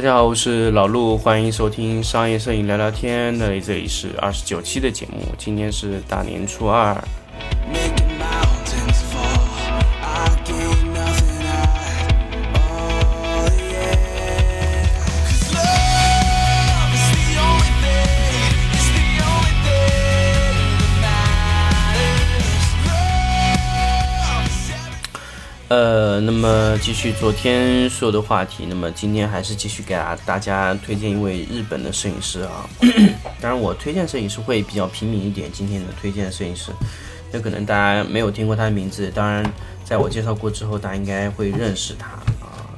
大家好，我是老陆，欢迎收听商业摄影聊聊天的，这里是二十九期的节目，今天是大年初二。呃，那么继续昨天说的话题，那么今天还是继续给大大家推荐一位日本的摄影师啊。当然，我推荐摄影师会比较平民一点。今天的推荐摄影师，那可能大家没有听过他的名字，当然，在我介绍过之后，大家应该会认识他啊。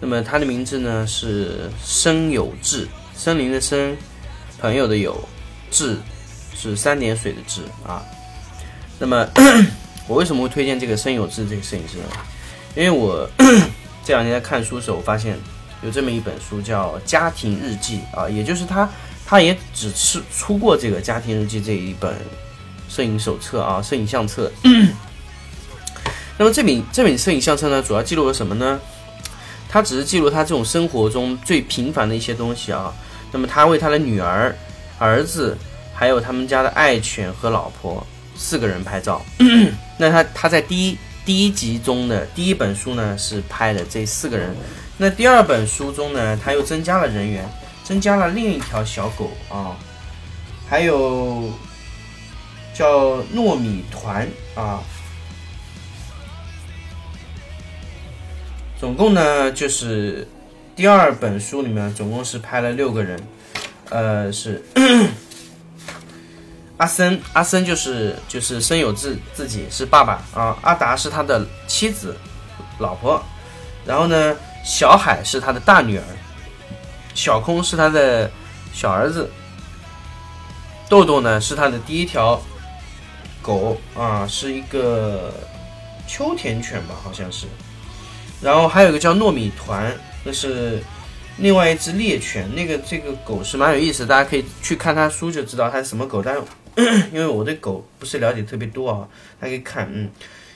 那么他的名字呢是森有志，森林的森，朋友的友，志是三点水的志啊。那么。我为什么会推荐这个申有志这个摄影师呢？因为我 这两天在看书的时候，我发现有这么一本书叫《家庭日记》啊，也就是他，他也只是出过这个《家庭日记》这一本摄影手册啊，摄影相册。那么这本这本摄影相册呢，主要记录了什么呢？他只是记录他这种生活中最平凡的一些东西啊。那么他为他的女儿、儿子，还有他们家的爱犬和老婆。四个人拍照，那他他在第一第一集中的第一本书呢是拍的这四个人，那第二本书中呢他又增加了人员，增加了另一条小狗啊，还有叫糯米团啊，总共呢就是第二本书里面总共是拍了六个人，呃是。阿森，阿森就是就是森有志自己是爸爸啊，阿达是他的妻子、老婆，然后呢，小海是他的大女儿，小空是他的小儿子，豆豆呢是他的第一条狗啊，是一个秋田犬吧，好像是，然后还有一个叫糯米团，那是。另外一只猎犬，那个这个狗是蛮有意思，大家可以去看它书就知道它是什么狗。但是 因为我对狗不是了解特别多啊，大家可以看，嗯，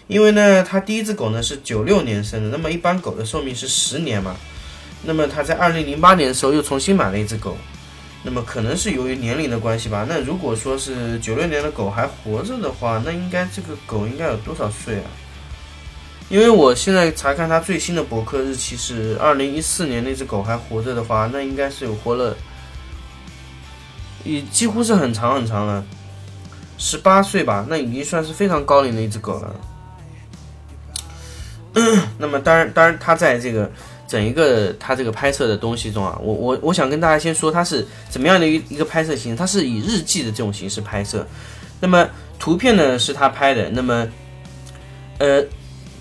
因为呢，它第一只狗呢是九六年生的，那么一般狗的寿命是十年嘛，那么它在二零零八年的时候又重新买了一只狗，那么可能是由于年龄的关系吧。那如果说是九六年的狗还活着的话，那应该这个狗应该有多少岁啊？因为我现在查看它最新的博客日期是二零一四年，那只狗还活着的话，那应该是有活了，也几乎是很长很长了，十八岁吧，那已经算是非常高龄的一只狗了。那么当然，当然，它在这个整一个它这个拍摄的东西中啊，我我我想跟大家先说它是怎么样的一一个拍摄形式，它是以日记的这种形式拍摄。那么图片呢是他拍的，那么呃。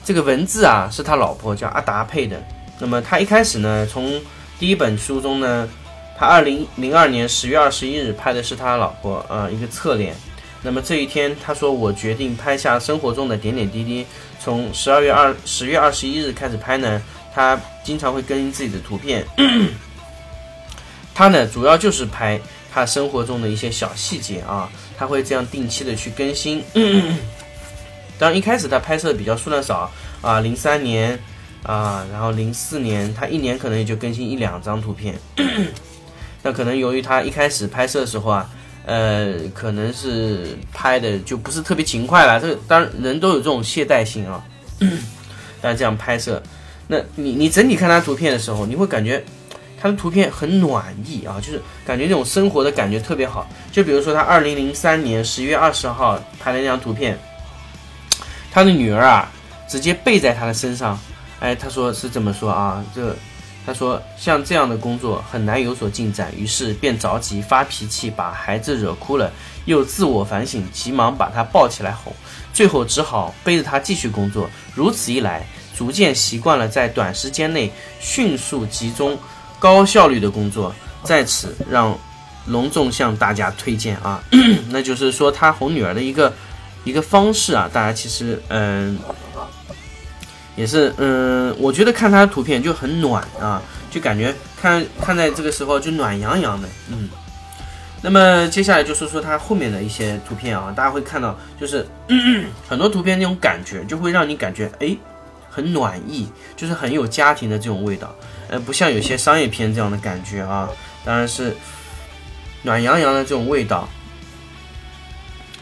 这个文字啊，是他老婆叫阿达配的。那么他一开始呢，从第一本书中呢，他二零零二年十月二十一日拍的是他老婆啊一个侧脸。那么这一天，他说我决定拍下生活中的点点滴滴。从十二月二十月二十一日开始拍呢，他经常会更新自己的图片。他呢，主要就是拍他生活中的一些小细节啊，他会这样定期的去更新。当然，一开始他拍摄比较数量少啊，零三年啊，然后零四年，他一年可能也就更新一两张图片。那可能由于他一开始拍摄的时候啊，呃，可能是拍的就不是特别勤快了。这当然人都有这种懈怠性啊。但这样拍摄，那你你整体看他图片的时候，你会感觉他的图片很暖意啊，就是感觉那种生活的感觉特别好。就比如说他二零零三年十一月二十号拍的那张图片。他的女儿啊，直接背在他的身上，哎，他说是这么说啊，这，他说像这样的工作很难有所进展，于是便着急发脾气，把孩子惹哭了，又自我反省，急忙把他抱起来哄，最后只好背着他继续工作。如此一来，逐渐习惯了在短时间内迅速集中、高效率的工作，在此让隆重向大家推荐啊，那就是说他哄女儿的一个。一个方式啊，大家其实嗯，也是嗯，我觉得看他的图片就很暖啊，就感觉看看在这个时候就暖洋洋的，嗯。那么接下来就说说他后面的一些图片啊，大家会看到就是 很多图片那种感觉，就会让你感觉哎很暖意，就是很有家庭的这种味道。呃，不像有些商业片这样的感觉啊，当然是暖洋洋的这种味道。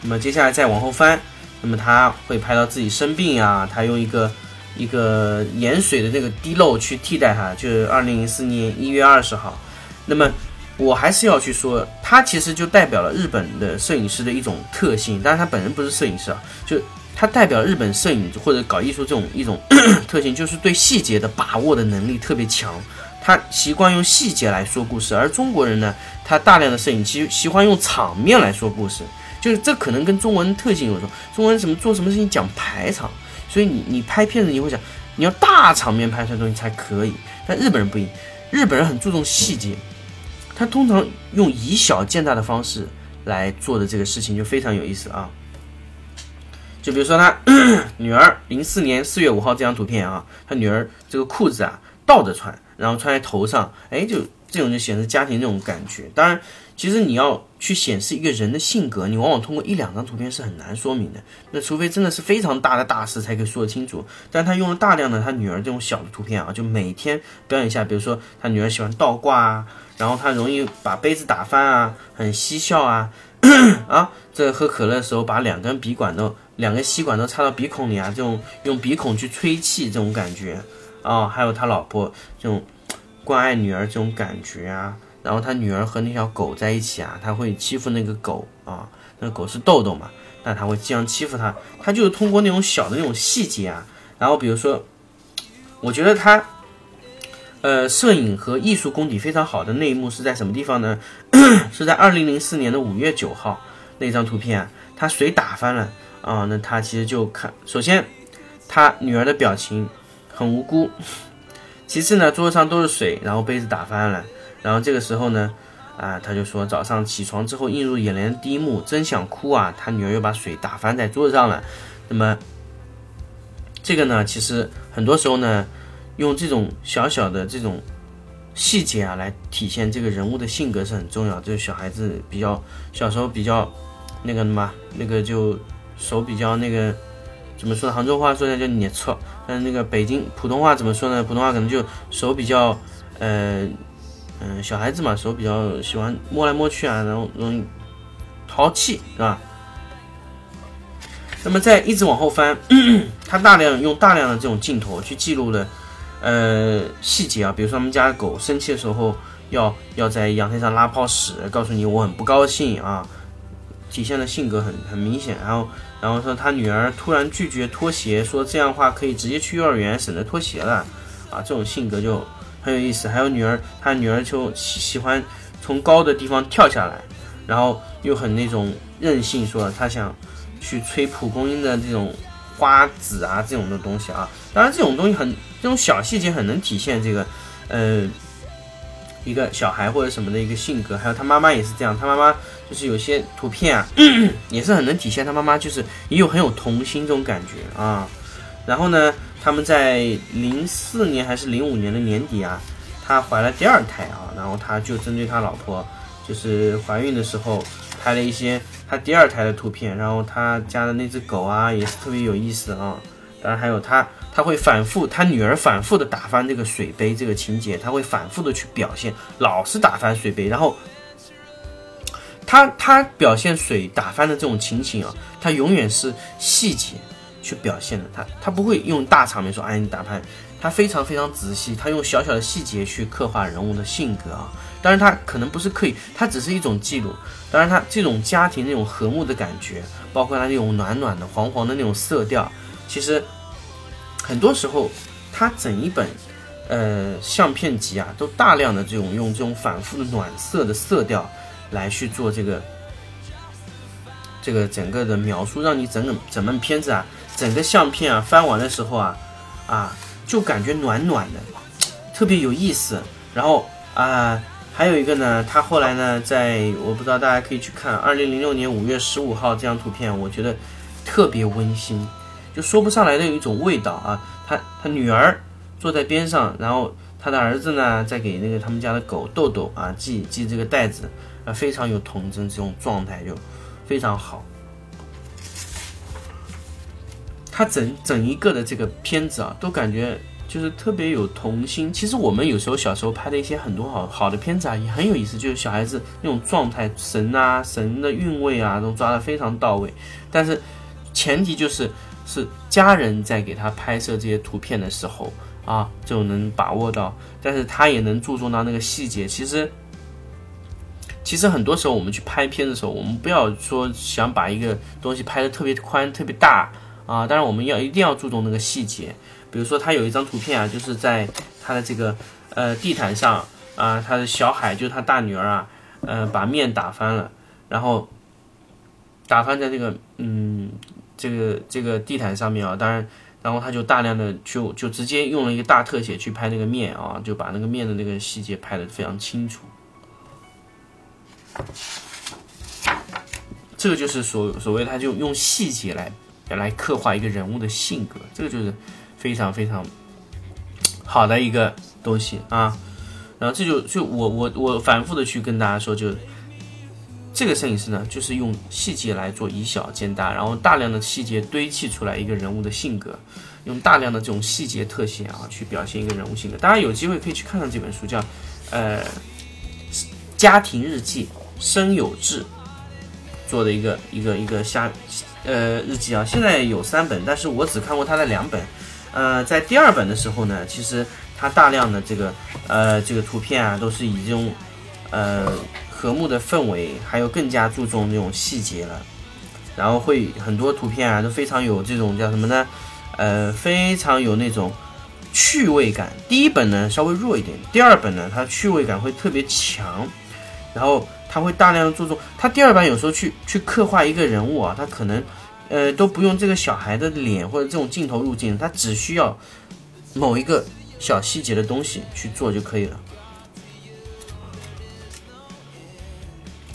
那么接下来再往后翻，那么他会拍到自己生病啊，他用一个一个盐水的那个滴漏去替代他，就是二零零四年一月二十号。那么我还是要去说，他其实就代表了日本的摄影师的一种特性，但是他本人不是摄影师啊，就他代表日本摄影或者搞艺术这种一种特性，就是对细节的把握的能力特别强。他习惯用细节来说故事，而中国人呢，他大量的摄影其喜欢用场面来说故事。就是这可能跟中文特性有关，中文什么做什么事情讲排场，所以你你拍片子你会想你要大场面拍出来东西才可以，但日本人不一样，日本人很注重细节，他通常用以小见大的方式来做的这个事情就非常有意思啊。就比如说他女儿零四年四月五号这张图片啊，他女儿这个裤子啊倒着穿，然后穿在头上，哎，就这种就显示家庭这种感觉。当然。其实你要去显示一个人的性格，你往往通过一两张图片是很难说明的。那除非真的是非常大的大事才可以说得清楚。但他用了大量的他女儿这种小的图片啊，就每天表演一下，比如说他女儿喜欢倒挂啊，然后他容易把杯子打翻啊，很嬉笑啊，啊，这喝可乐的时候把两根鼻管都两根吸管都插到鼻孔里啊，这种用鼻孔去吹气这种感觉啊，还有他老婆这种关爱女儿这种感觉啊。然后他女儿和那条狗在一起啊，他会欺负那个狗啊，那个狗是豆豆嘛，那他会这样欺负他，他就是通过那种小的那种细节啊，然后比如说，我觉得他，呃，摄影和艺术功底非常好的那一幕是在什么地方呢？是在二零零四年的五月九号那张图片啊，他水打翻了啊，那他其实就看，首先他女儿的表情很无辜，其次呢，桌子上都是水，然后杯子打翻了。然后这个时候呢，啊，他就说早上起床之后映入眼帘的第一幕，真想哭啊！他女儿又把水打翻在桌子上了。那么，这个呢，其实很多时候呢，用这种小小的这种细节啊，来体现这个人物的性格是很重要。就是小孩子比较小时候比较那个什么，那个就手比较那个怎么说？杭州话说的叫捏错，但是那个北京普通话怎么说呢？普通话可能就手比较呃。嗯，小孩子嘛，手比较喜欢摸来摸去啊，然后容易淘气，是吧？那么再一直往后翻，他大量用大量的这种镜头去记录了呃细节啊，比如说他们家狗生气的时候要要在阳台上拉泡屎，告诉你我很不高兴啊，体现的性格很很明显。然后然后说他女儿突然拒绝脱鞋，说这样的话可以直接去幼儿园，省得脱鞋了啊，这种性格就。很有意思，还有女儿，她女儿就喜喜欢从高的地方跳下来，然后又很那种任性，说她想去吹蒲公英的这种花籽啊，这种的东西啊。当然，这种东西很这种小细节很能体现这个，呃，一个小孩或者什么的一个性格。还有他妈妈也是这样，他妈妈就是有些图片啊，也是很能体现他妈妈就是也有很有童心这种感觉啊。然后呢？他们在零四年还是零五年的年底啊，他怀了第二胎啊，然后他就针对他老婆，就是怀孕的时候拍了一些他第二胎的图片，然后他家的那只狗啊也是特别有意思啊，当然还有他他会反复他女儿反复的打翻这个水杯这个情节，他会反复的去表现，老是打翻水杯，然后他他表现水打翻的这种情形啊，他永远是细节。去表现的他，他不会用大场面说哎你打牌，他非常非常仔细，他用小小的细节去刻画人物的性格啊。当然他可能不是刻意，他只是一种记录。当然他这种家庭那种和睦的感觉，包括他那种暖暖的黄黄的那种色调，其实很多时候他整一本呃相片集啊，都大量的这种用这种反复的暖色的色调来去做这个这个整个的描述，让你整个整本片子啊。整个相片啊翻完的时候啊，啊就感觉暖暖的，特别有意思。然后啊还有一个呢，他后来呢在我不知道大家可以去看二零零六年五月十五号这张图片，我觉得特别温馨，就说不上来的有一种味道啊。他他女儿坐在边上，然后他的儿子呢在给那个他们家的狗豆豆啊系系这个带子，啊非常有童真，这种状态就非常好。他整整一个的这个片子啊，都感觉就是特别有童心。其实我们有时候小时候拍的一些很多好好的片子啊，也很有意思，就是小孩子那种状态、神啊、神的韵味啊，都抓得非常到位。但是前提就是是家人在给他拍摄这些图片的时候啊，就能把握到，但是他也能注重到那个细节。其实。其实很多时候我们去拍片的时候，我们不要说想把一个东西拍的特别宽、特别大啊，当然我们要一定要注重那个细节。比如说他有一张图片啊，就是在他的这个呃地毯上啊，他的小海就是他大女儿啊，呃把面打翻了，然后打翻在这个嗯这个这个地毯上面啊，当然然后他就大量的就就直接用了一个大特写去拍那个面啊，就把那个面的那个细节拍的非常清楚。这个就是所所谓，他就用细节来来刻画一个人物的性格，这个就是非常非常好的一个东西啊。然后这就就我我我反复的去跟大家说，就这个摄影师呢，就是用细节来做以小见大，然后大量的细节堆砌出来一个人物的性格，用大量的这种细节特写啊，去表现一个人物性格。大家有机会可以去看看这本书，叫呃家庭日记。生有志做的一个一个一个下呃日记啊，现在有三本，但是我只看过他的两本。呃，在第二本的时候呢，其实他大量的这个呃这个图片啊，都是以这种呃和睦的氛围，还有更加注重那种细节了。然后会很多图片啊，都非常有这种叫什么呢？呃，非常有那种趣味感。第一本呢稍微弱一点，第二本呢它趣味感会特别强，然后。他会大量的注重，他第二版有时候去去刻画一个人物啊，他可能，呃，都不用这个小孩的脸或者这种镜头入镜，他只需要某一个小细节的东西去做就可以了。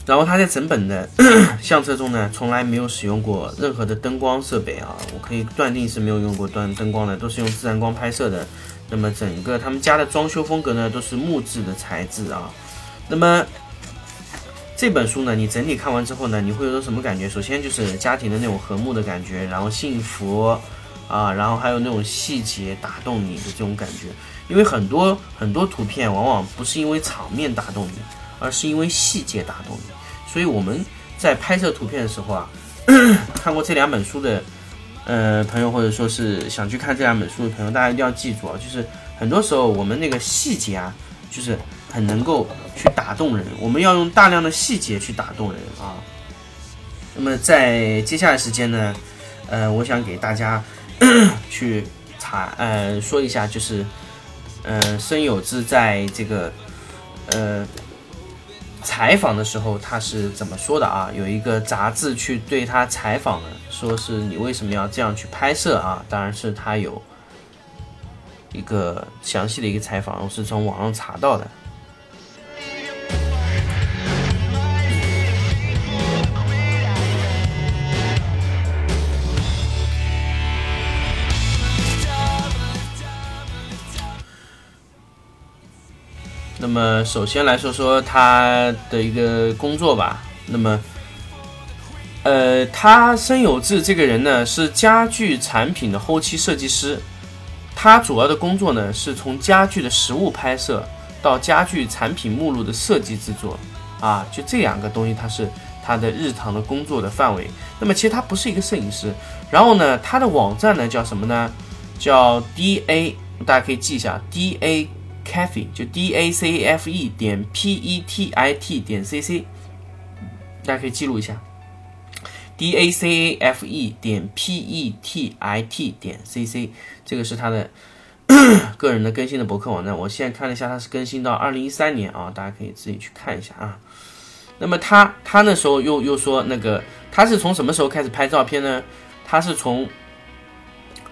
然后他在整本的 相册中呢，从来没有使用过任何的灯光设备啊，我可以断定是没有用过灯灯光的，都是用自然光拍摄的。那么整个他们家的装修风格呢，都是木质的材质啊，那么。这本书呢，你整体看完之后呢，你会有种什么感觉？首先就是家庭的那种和睦的感觉，然后幸福，啊，然后还有那种细节打动你的这种感觉。因为很多很多图片往往不是因为场面打动你，而是因为细节打动你。所以我们在拍摄图片的时候啊，看过这两本书的呃朋友，或者说是想去看这两本书的朋友，大家一定要记住啊，就是很多时候我们那个细节啊，就是。很能够去打动人，我们要用大量的细节去打动人啊。那么在接下来时间呢，呃，我想给大家 去查呃说一下，就是呃申有志在这个呃采访的时候他是怎么说的啊？有一个杂志去对他采访了，说是你为什么要这样去拍摄啊？当然是他有一个详细的一个采访，我是从网上查到的。那么，首先来说说他的一个工作吧。那么，呃，他申有志这个人呢，是家具产品的后期设计师。他主要的工作呢，是从家具的实物拍摄到家具产品目录的设计制作，啊，就这两个东西，他是他的日常的工作的范围。那么，其实他不是一个摄影师。然后呢，他的网站呢叫什么呢？叫 D A，大家可以记一下 D A。Cafe 就 d a c f e 点 P E T I T 点 C C，大家可以记录一下。D A C A F E 点 P E T I T 点 C C，这个是他的 个人的更新的博客网站。我现在看了一下，它是更新到二零一三年啊，大家可以自己去看一下啊。那么他他那时候又又说那个他是从什么时候开始拍照片呢？他是从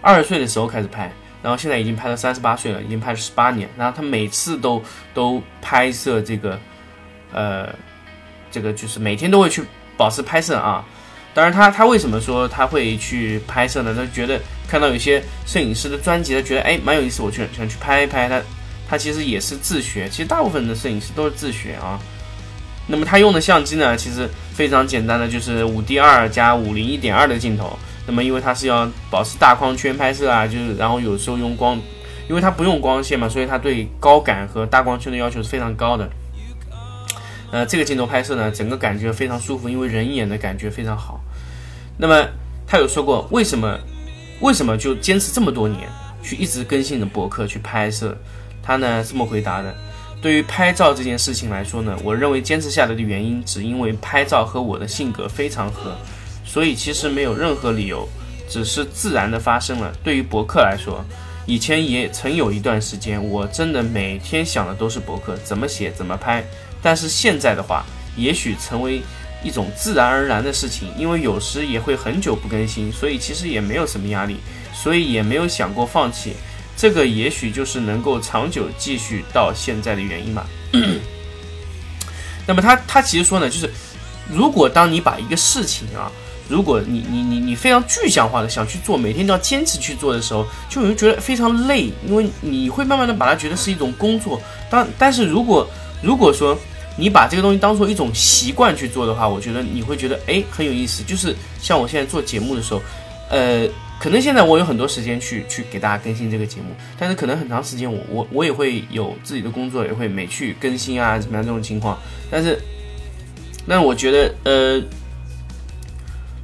二十岁的时候开始拍。然后现在已经拍到三十八岁了，已经拍了十八年。然后他每次都都拍摄这个，呃，这个就是每天都会去保持拍摄啊。当然，他他为什么说他会去拍摄呢？他觉得看到有些摄影师的专辑，他觉得哎蛮有意思，我去想去拍一拍。他他其实也是自学，其实大部分的摄影师都是自学啊。那么他用的相机呢，其实非常简单的，就是五 D 二加五零一点二的镜头。那么，因为它是要保持大框圈拍摄啊，就是然后有时候用光因为它不用光线嘛，所以它对高感和大光圈的要求是非常高的。呃，这个镜头拍摄呢，整个感觉非常舒服，因为人眼的感觉非常好。那么他有说过，为什么为什么就坚持这么多年去一直更新的博客去拍摄？他呢这么回答的：对于拍照这件事情来说呢，我认为坚持下来的原因，只因为拍照和我的性格非常合，所以其实没有任何理由。只是自然的发生了。对于博客来说，以前也曾有一段时间，我真的每天想的都是博客怎么写怎么拍。但是现在的话，也许成为一种自然而然的事情，因为有时也会很久不更新，所以其实也没有什么压力，所以也没有想过放弃。这个也许就是能够长久继续到现在的原因吧。那么他他其实说呢，就是如果当你把一个事情啊。如果你你你你非常具象化的想去做，每天都要坚持去做的时候，就会觉得非常累，因为你会慢慢的把它觉得是一种工作。当但是如果如果说你把这个东西当做一种习惯去做的话，我觉得你会觉得哎很有意思。就是像我现在做节目的时候，呃，可能现在我有很多时间去去给大家更新这个节目，但是可能很长时间我我我也会有自己的工作，也会没去更新啊怎么样这种情况。但是那我觉得呃。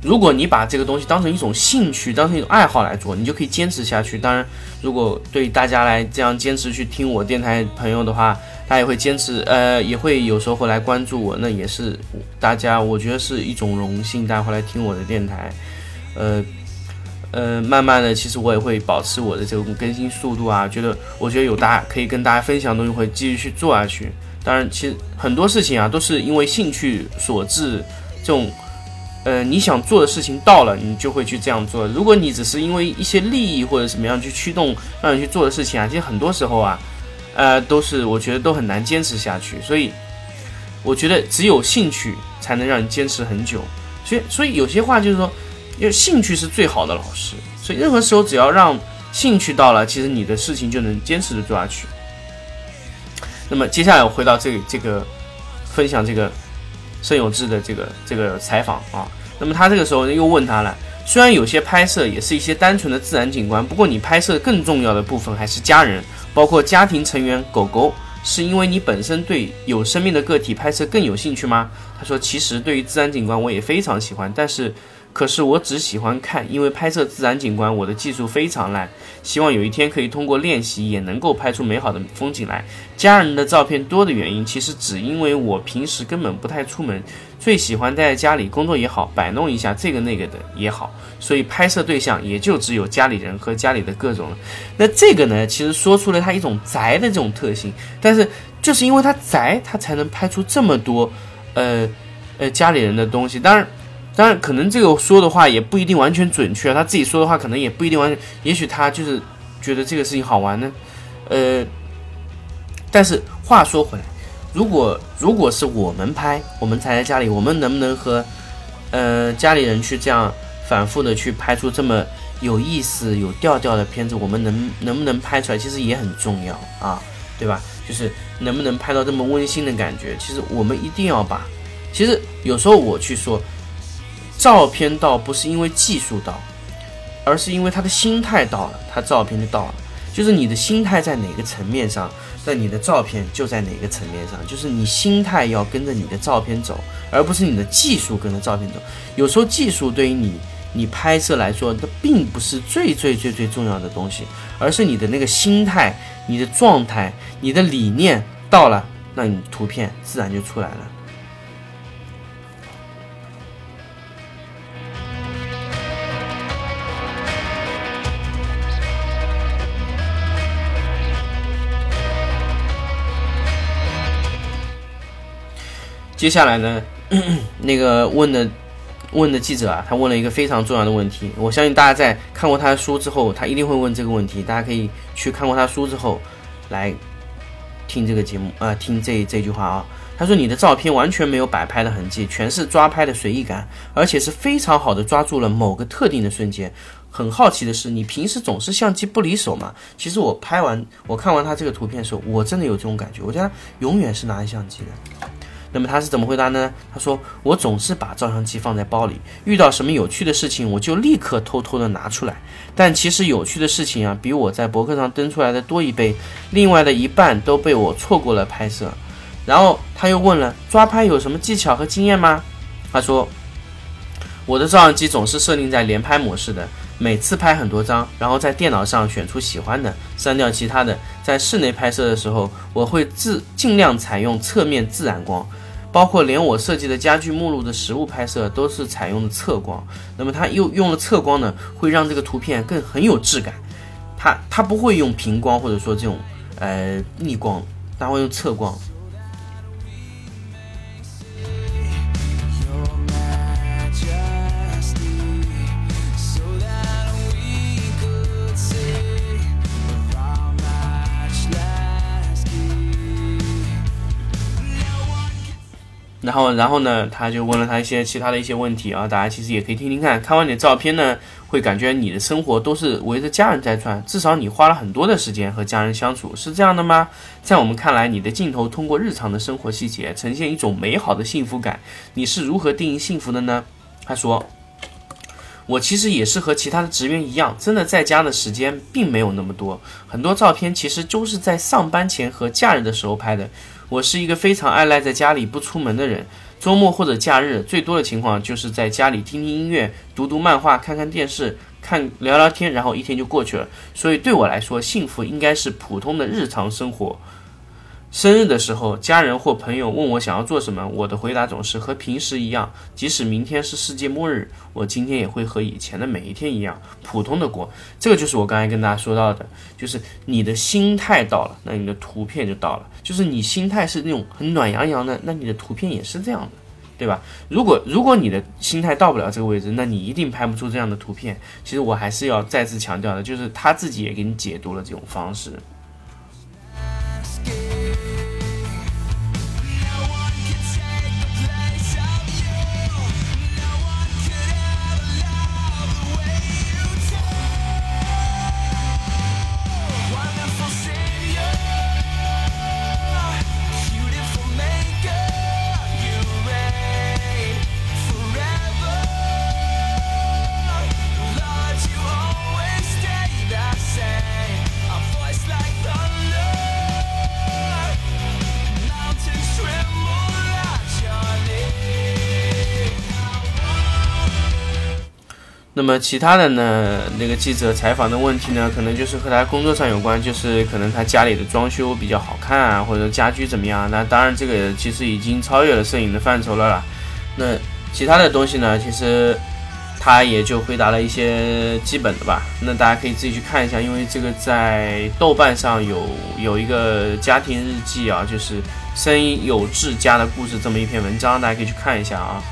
如果你把这个东西当成一种兴趣，当成一种爱好来做，你就可以坚持下去。当然，如果对大家来这样坚持去听我电台朋友的话，他也会坚持，呃，也会有时候会来关注我，那也是大家，我觉得是一种荣幸，大家会来听我的电台。呃，呃，慢慢的，其实我也会保持我的这种更新速度啊，觉得我觉得有大家可以跟大家分享的东西，会继续去做下去。当然，其实很多事情啊，都是因为兴趣所致，这种。呃，你想做的事情到了，你就会去这样做。如果你只是因为一些利益或者什么样去驱动让你去做的事情啊，其实很多时候啊，呃，都是我觉得都很难坚持下去。所以，我觉得只有兴趣才能让你坚持很久。所以，所以有些话就是说，因为兴趣是最好的老师。所以，任何时候只要让兴趣到了，其实你的事情就能坚持的做下去。那么，接下来我回到这个这个分享这个。盛有志的这个这个采访啊，那么他这个时候又问他了，虽然有些拍摄也是一些单纯的自然景观，不过你拍摄更重要的部分还是家人，包括家庭成员狗狗，是因为你本身对有生命的个体拍摄更有兴趣吗？他说，其实对于自然景观我也非常喜欢，但是。可是我只喜欢看，因为拍摄自然景观，我的技术非常烂。希望有一天可以通过练习，也能够拍出美好的风景来。家人的照片多的原因，其实只因为我平时根本不太出门，最喜欢待在家里工作也好，摆弄一下这个那个的也好，所以拍摄对象也就只有家里人和家里的各种了。那这个呢，其实说出了他一种宅的这种特性，但是就是因为他宅，他才能拍出这么多，呃，呃家里人的东西。当然。当然，可能这个说的话也不一定完全准确，他自己说的话可能也不一定完全，也许他就是觉得这个事情好玩呢。呃，但是话说回来，如果如果是我们拍，我们才在家里，我们能不能和呃家里人去这样反复的去拍出这么有意思、有调调的片子？我们能能不能拍出来，其实也很重要啊，对吧？就是能不能拍到这么温馨的感觉？其实我们一定要把，其实有时候我去说。照片到不是因为技术到，而是因为他的心态到了，他照片就到了。就是你的心态在哪个层面上，那你的照片就在哪个层面上。就是你心态要跟着你的照片走，而不是你的技术跟着照片走。有时候技术对于你你拍摄来说，它并不是最最最最重要的东西，而是你的那个心态、你的状态、你的理念到了，那你图片自然就出来了。接下来呢，那个问的问的记者啊，他问了一个非常重要的问题。我相信大家在看过他的书之后，他一定会问这个问题。大家可以去看过他书之后，来听这个节目啊，听这这句话啊。他说：“你的照片完全没有摆拍的痕迹，全是抓拍的随意感，而且是非常好的抓住了某个特定的瞬间。很好奇的是，你平时总是相机不离手嘛？其实我拍完我看完他这个图片的时候，我真的有这种感觉，我家永远是拿着相机的。”那么他是怎么回答呢？他说：“我总是把照相机放在包里，遇到什么有趣的事情，我就立刻偷偷的拿出来。但其实有趣的事情啊，比我在博客上登出来的多一倍，另外的一半都被我错过了拍摄。”然后他又问了：“抓拍有什么技巧和经验吗？”他说：“我的照相机总是设定在连拍模式的。”每次拍很多张，然后在电脑上选出喜欢的，删掉其他的。在室内拍摄的时候，我会自尽量采用侧面自然光，包括连我设计的家具目录的实物拍摄都是采用的侧光。那么它又用了侧光呢，会让这个图片更很有质感。它它不会用平光或者说这种呃逆光，它会用侧光。然后，然后呢，他就问了他一些其他的一些问题啊，大家其实也可以听听看。看完你的照片呢，会感觉你的生活都是围着家人在转，至少你花了很多的时间和家人相处，是这样的吗？在我们看来，你的镜头通过日常的生活细节呈现一种美好的幸福感。你是如何定义幸福的呢？他说，我其实也是和其他的职员一样，真的在家的时间并没有那么多，很多照片其实都是在上班前和假日的时候拍的。我是一个非常爱赖在家里不出门的人，周末或者假日最多的情况就是在家里听听音乐、读读漫画、看看电视、看聊聊天，然后一天就过去了。所以对我来说，幸福应该是普通的日常生活。生日的时候，家人或朋友问我想要做什么，我的回答总是和平时一样。即使明天是世界末日，我今天也会和以前的每一天一样普通的过。这个就是我刚才跟大家说到的，就是你的心态到了，那你的图片就到了。就是你心态是那种很暖洋洋的，那你的图片也是这样的，对吧？如果如果你的心态到不了这个位置，那你一定拍不出这样的图片。其实我还是要再次强调的，就是他自己也给你解读了这种方式。那么其他的呢？那个记者采访的问题呢，可能就是和他工作上有关，就是可能他家里的装修比较好看啊，或者家居怎么样？那当然，这个其实已经超越了摄影的范畴了啦。那其他的东西呢，其实他也就回答了一些基本的吧。那大家可以自己去看一下，因为这个在豆瓣上有有一个家庭日记啊，就是生有志家的故事这么一篇文章，大家可以去看一下啊。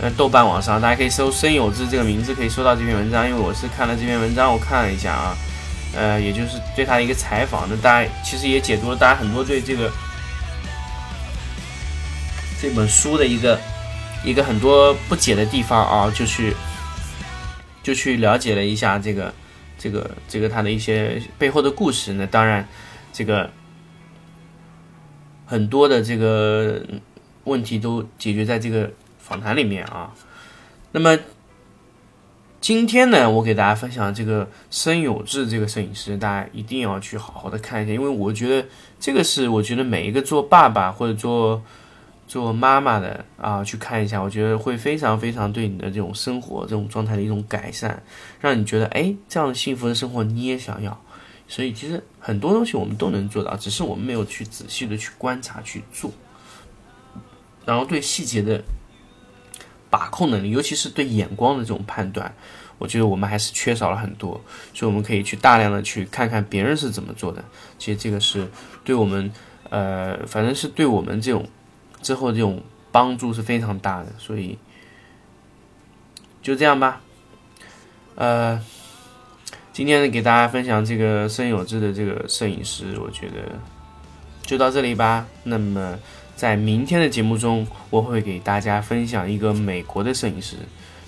呃，豆瓣网上大家可以搜“申有志”这个名字，可以搜到这篇文章。因为我是看了这篇文章，我看了一下啊，呃，也就是对他的一个采访。那大家其实也解读了大家很多对这个这本书的一个一个很多不解的地方啊，就去就去了解了一下这个这个这个他的一些背后的故事。那当然，这个很多的这个问题都解决在这个。访谈里面啊，那么今天呢，我给大家分享这个申有志这个摄影师，大家一定要去好好的看一下，因为我觉得这个是我觉得每一个做爸爸或者做做妈妈的啊，去看一下，我觉得会非常非常对你的这种生活这种状态的一种改善，让你觉得哎，这样的幸福的生活你也想要。所以其实很多东西我们都能做到，只是我们没有去仔细的去观察去做，然后对细节的。把控能力，尤其是对眼光的这种判断，我觉得我们还是缺少了很多，所以我们可以去大量的去看看别人是怎么做的。其实这个是对我们，呃，反正是对我们这种之后这种帮助是非常大的。所以就这样吧，呃，今天呢给大家分享这个申有志的这个摄影师，我觉得就到这里吧。那么。在明天的节目中，我会给大家分享一个美国的摄影师。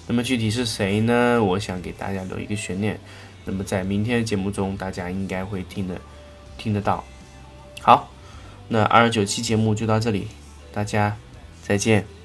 那么具体是谁呢？我想给大家留一个悬念。那么在明天的节目中，大家应该会听得听得到。好，那二十九期节目就到这里，大家再见。